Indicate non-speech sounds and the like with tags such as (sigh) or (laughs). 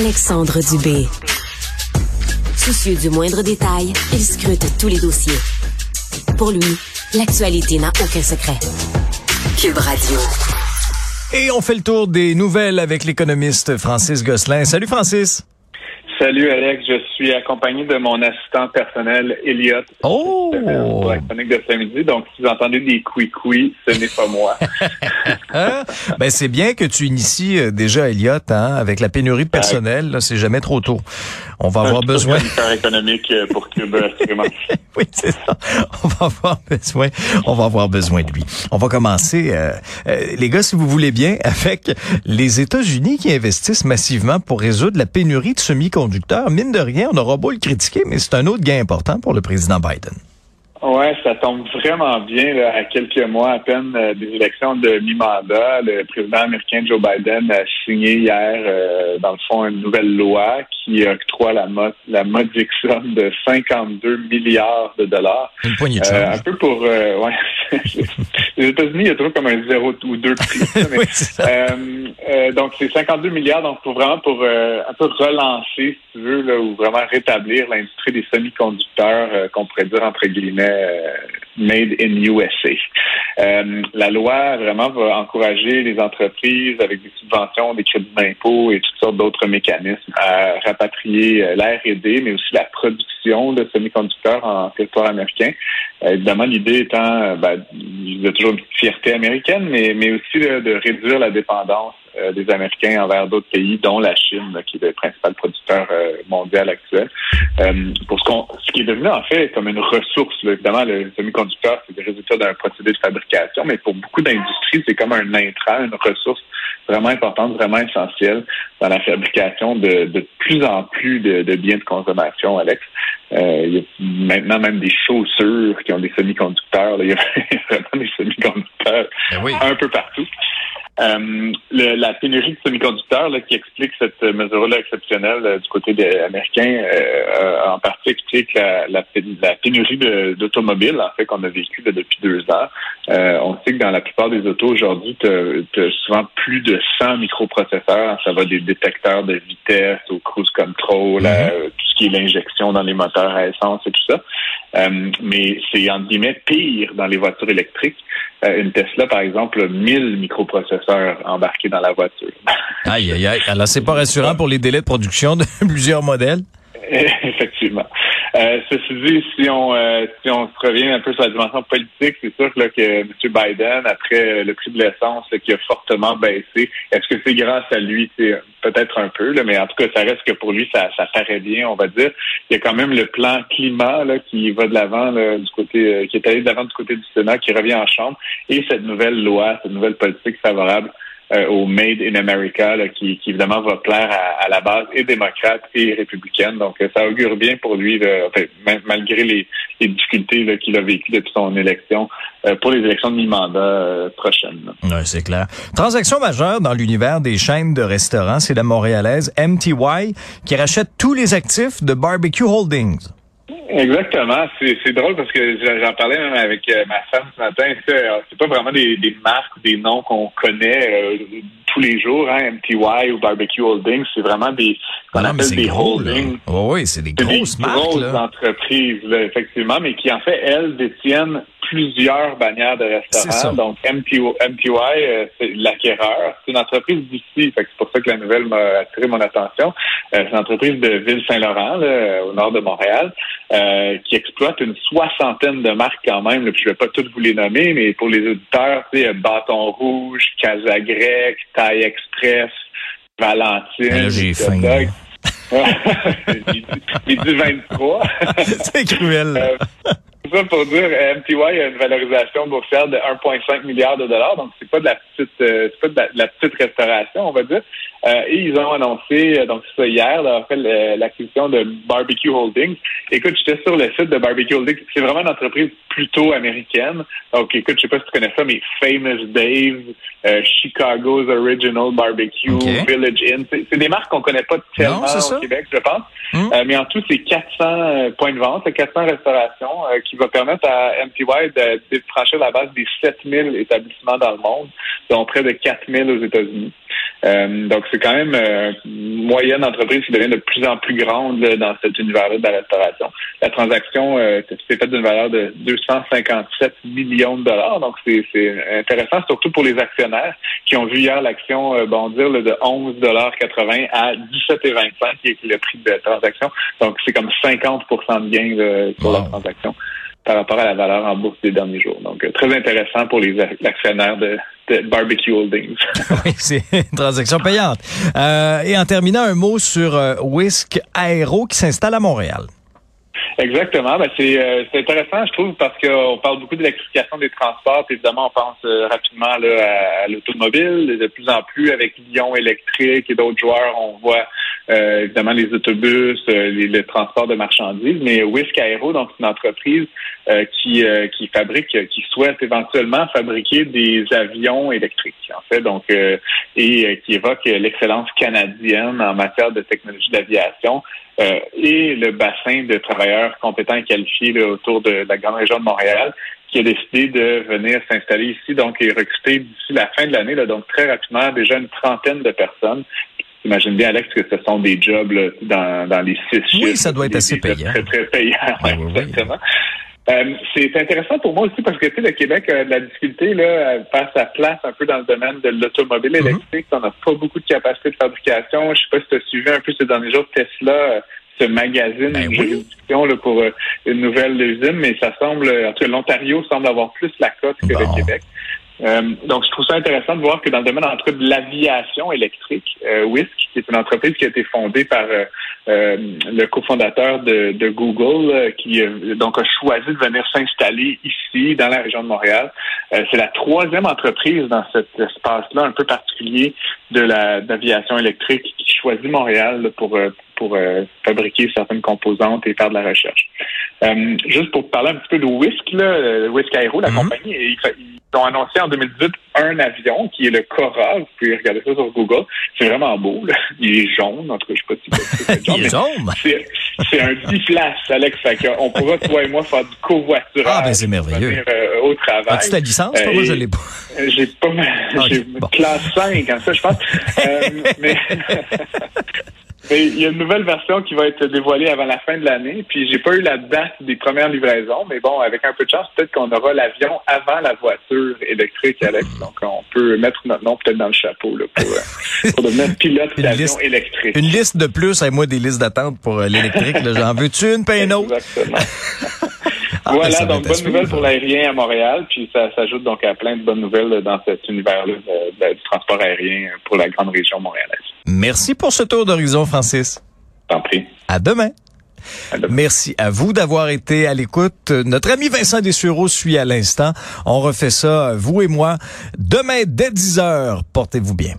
Alexandre Dubé. Soucieux du moindre détail, il scrute tous les dossiers. Pour lui, l'actualité n'a aucun secret. Cube Radio. Et on fait le tour des nouvelles avec l'économiste Francis Gosselin. Salut Francis. Salut Alex, je suis accompagné de mon assistant personnel Elliot. Oh! Pour la chronique de ce midi. Donc, si vous entendez des couis-couis, ce n'est pas moi. (laughs) Hein? ben, c'est bien que tu inities euh, déjà Elliot, hein, avec la pénurie de personnel. là, C'est jamais trop tôt. On va avoir besoin. Un économique euh, pour Cube, assurément. (laughs) oui, c'est ça. On va avoir besoin. On va avoir besoin de lui. On va commencer, euh, euh, les gars, si vous voulez bien, (laughs) avec les États-Unis qui investissent massivement pour résoudre la pénurie de semi-conducteurs. Mine de rien, on aura beau le critiquer, mais c'est un autre gain important pour le président Biden. Ouais, ça tombe vraiment bien là, à quelques mois à peine euh, des élections de mi-mandat. Le président américain Joe Biden a signé hier, euh, dans le fond, une nouvelle loi qui octroie la, mo la modique somme de 52 milliards de dollars. Une poignée de Euh, un peu pour, euh, (laughs) ouais. Les États-Unis, il y a toujours comme un zéro ou deux prix. (laughs) mais, Oui, c'est ça. donc c'est 52 milliards, donc pour vraiment pour un peu relancer, si tu veux, là, ou vraiment rétablir l'industrie des semi-conducteurs, qu'on pourrait dire entre guillemets euh, made in USA. Euh, la loi vraiment va encourager les entreprises avec des subventions, des crédits d'impôt et toutes sortes d'autres mécanismes à rapatrier euh, la R&D, mais aussi la production de semi-conducteurs en territoire américain. Évidemment, l'idée étant, ben, il y a toujours une fierté américaine, mais, aussi de réduire la dépendance euh, des Américains envers d'autres pays, dont la Chine, là, qui est le principal producteur euh, mondial actuel. Euh, pour ce, qu'on, ce qui est devenu en fait comme une ressource, là. évidemment, le semi-conducteur, c'est le résultat d'un procédé de fabrication, mais pour beaucoup d'industries, c'est comme un intrant, une ressource vraiment importante, vraiment essentielle dans la fabrication de, de plus en plus de, de biens de consommation, Alex. Euh, il y a maintenant même des chaussures qui ont des semi-conducteurs. là. Il y a (laughs) vraiment des semi-conducteurs Ben oui. un peu partout. Euh, le- la pénurie de semi-conducteurs là, qui explique cette mesure-là exceptionnelle euh, du côté des Américains, euh, euh, en partie explique la, la, pé- la pénurie d'automobiles, en fait, qu'on a vécu là, depuis deux ans. Euh, on sait que dans la plupart des autos aujourd'hui, tu as souvent plus de 100 microprocesseurs. Ça va des détecteurs de vitesse au cruise control, à, euh, tout ce qui est l'injection dans les moteurs à essence et tout ça. Mais c'est entre guillemets pire dans les voitures électriques. Une Tesla, par exemple, a 1000 microprocesseurs embarqués dans la voiture. Aïe, aïe, aïe. Alors, c'est pas rassurant pour les délais de production de (laughs) plusieurs modèles? (laughs) Effectivement. Euh, ceci dit, si on euh, si on se revient un peu sur la dimension politique, c'est sûr là, que M. Biden, après le prix de l'essence qui a fortement baissé, est-ce que c'est grâce à lui? C'est peut-être un peu, là, mais en tout cas, ça reste que pour lui, ça, ça paraît bien, on va dire. Il y a quand même le plan climat là, qui va de l'avant du côté euh, qui est allé de l'avant du côté du Sénat, qui revient en Chambre, et cette nouvelle loi, cette nouvelle politique favorable euh, au Made in America, là, qui, qui évidemment va plaire à, à la base et démocrate et républicaine. Donc, euh, ça augure bien pour lui, là, ma- malgré les, les difficultés qu'il a vécues depuis son élection, euh, pour les élections de mi-mandat euh, prochaines. Oui, c'est clair. Transaction majeure dans l'univers des chaînes de restaurants, c'est la montréalaise MTY qui rachète tous les actifs de Barbecue Holdings. Exactement. C'est, drôle parce que j'en parlais même avec euh, ma femme ce matin. C'est, pas vraiment des, des marques ou des noms qu'on connaît euh, tous les jours, hein, MTY ou Barbecue Holdings. C'est vraiment des qu'on Ah appelle des gros, holdings. Oh, oui, c'est des grosses des marques, grosses là. entreprises, là, effectivement, mais qui, en fait, elles, détiennent plusieurs bannières de C'est restaurants. Donc, MTY, MTY euh, c'est l'acquéreur. C'est une entreprise d'ici. C'est pour ça que la nouvelle m'a attiré mon attention. Euh, c'est une entreprise de Ville-Saint-Laurent, au nord de Montréal, euh, qui exploite une soixantaine de marques quand même. Là, puis je vais pas toutes vous les nommer, mais pour les auditeurs, sais, Bâton Rouge, Casa Grec, Taille Express, Valentine, j'ai Hot faim, Dog. Midi- Midi 23. c'est cruel. Ça pour dire, euh, MTY a une valorisation boursière de 1,5 milliard de dollars, donc c'est pas de la petite, euh, c'est pas de la, de la petite restauration, on va dire. Euh, et ils ont annoncé, euh, donc c'est ça hier, là, le- l'acquisition de Barbecue Holdings. Écoute, j'étais sur le site de Barbecue Holdings. C'est vraiment une entreprise plutôt américaine. Donc, écoute, je sais pas si tu connais ça, mais Famous Dave, euh, Chicago's Original Barbecue. Village Inn, c'est des marques qu'on connaît pas tellement Non, au Québec, je pense. Euh, mais en tout, c'est 400 euh, points de vente, c'est 400 restaurations euh, qui va permettre à MTY de, de franchir la base des 7000 établissements dans le monde, dont près de 4000 aux États-Unis. Euh, donc, c'est quand même euh, une moyenne entreprise qui devient de plus en plus grande dans cet univers-là de la restauration. La transaction euh, s'est faite d'une valeur de 257 millions de dollars. Donc, c'est intéressant, surtout pour les actionnaires qui ont vu hier l'action euh, bondir de 11,80 à 17,25 qui est le prix de la transaction. Donc, c'est comme 50% de gain sur la transaction par rapport à la valeur en bourse des derniers jours. Donc, euh, très intéressant pour les actionnaires de, Barbecue Holdings. (laughs) oui, c'est une transaction payante. Euh, et en terminant, un mot sur euh, Whisk Aero qui s'installe à Montréal. Exactement. Ben, c'est, intéressant, je trouve, parce qu'on parle beaucoup d'électrification des transports. évidemment, on pense rapidement là, à, l'automobile. De plus en plus, avec Lyon électrique et d'autres joueurs, on voit euh, évidemment les autobus, euh, les, le transport de marchandises, mais Whisk Aero, donc une entreprise euh, qui, qui fabrique, qui souhaite éventuellement fabriquer des avions électriques, en fait, donc et qui évoque l'excellence canadienne en matière de technologie d'aviation. Et le bassin de travailleurs compétents et qualifiés autour de, la grande région de Montréal qui a décidé de venir s'installer ici, donc et recruter d'ici la fin de l'année, donc très rapidement, déjà une trentaine de personnes Imagine bien, Alex, que ce sont des jobs dans, dans les six Oui, ça doit être assez payant. Très, très payant, ah (laughs) exactement. Euh, c'est intéressant pour moi aussi parce que tu sais, le Québec a de la difficulté là, à faire sa place un peu dans le domaine de l'automobile mhm. électrique. On n'a pas beaucoup de capacité de fabrication. Je sais pas si tu as suivi un peu ces derniers jours Tesla euh, ce magazine ben juridiction là, pour euh, une nouvelle usine, mais ça semble, en tout cas, l'Ontario semble avoir plus la cote que le Québec. Euh, donc, je trouve ça intéressant de voir que dans le domaine entre de l'aviation électrique, euh, qui est une entreprise qui a été fondée par euh, euh le cofondateur de, Google, qui donc a choisi de venir s'installer ici, dans la région de Montréal. C'est la troisième entreprise dans cet espace-là un peu particulier de l'aviation électrique qui choisit Montréal pour pour fabriquer certaines composantes et faire de la recherche. juste pour parler un petit peu de Whisk, là, Whisk Aero, la mm-hmm. compagnie, il, ils ont annoncé en 2018 un avion qui est le Cora. Vous pouvez regarder ça sur Google. C'est vraiment beau. Là. Il est jaune. En tout cas, je sais pas si c'est (laughs) Il est jaune? C'est un biplace, Alex. on pourra, toi et moi, faire du covoiturage. Ah, ben c'est merveilleux. Euh, au travail. As-tu ta licence? Euh, moi, je l'ai pas. (laughs) J'ai pas ma... Ah, j'ai classe 5, en ça, je pense. euh, (laughs) mais... il y a une nouvelle version qui va être dévoilée avant la fin de l'année. Puis j'ai pas eu la date des premières livraisons, mais bon, avec un peu de chance, peut-être qu'on aura l'avion avant la voiture électrique, Alex. Donc on peut mettre notre nom peut-être dans le chapeau là, pour, euh, (laughs) pour devenir pilote d'avion électrique. Une liste de plus, et moi des listes d'attente pour euh, l'électrique. J'en veux-tu une, paye une autre? Exactement. (laughs) Ah, voilà, donc bonne nouvelle pour l'aérien à Montréal, puis ça s'ajoute donc à plein de bonnes nouvelles dans cet univers-là du transport aérien pour la grande région montréalaise. Merci pour ce tour d'horizon, Francis. T'en prie. À demain. Merci à vous d'avoir été à l'écoute. Notre ami Vincent Dessureau suit à l'instant. On refait ça, vous et moi, demain dès 10 heures. Portez-vous bien.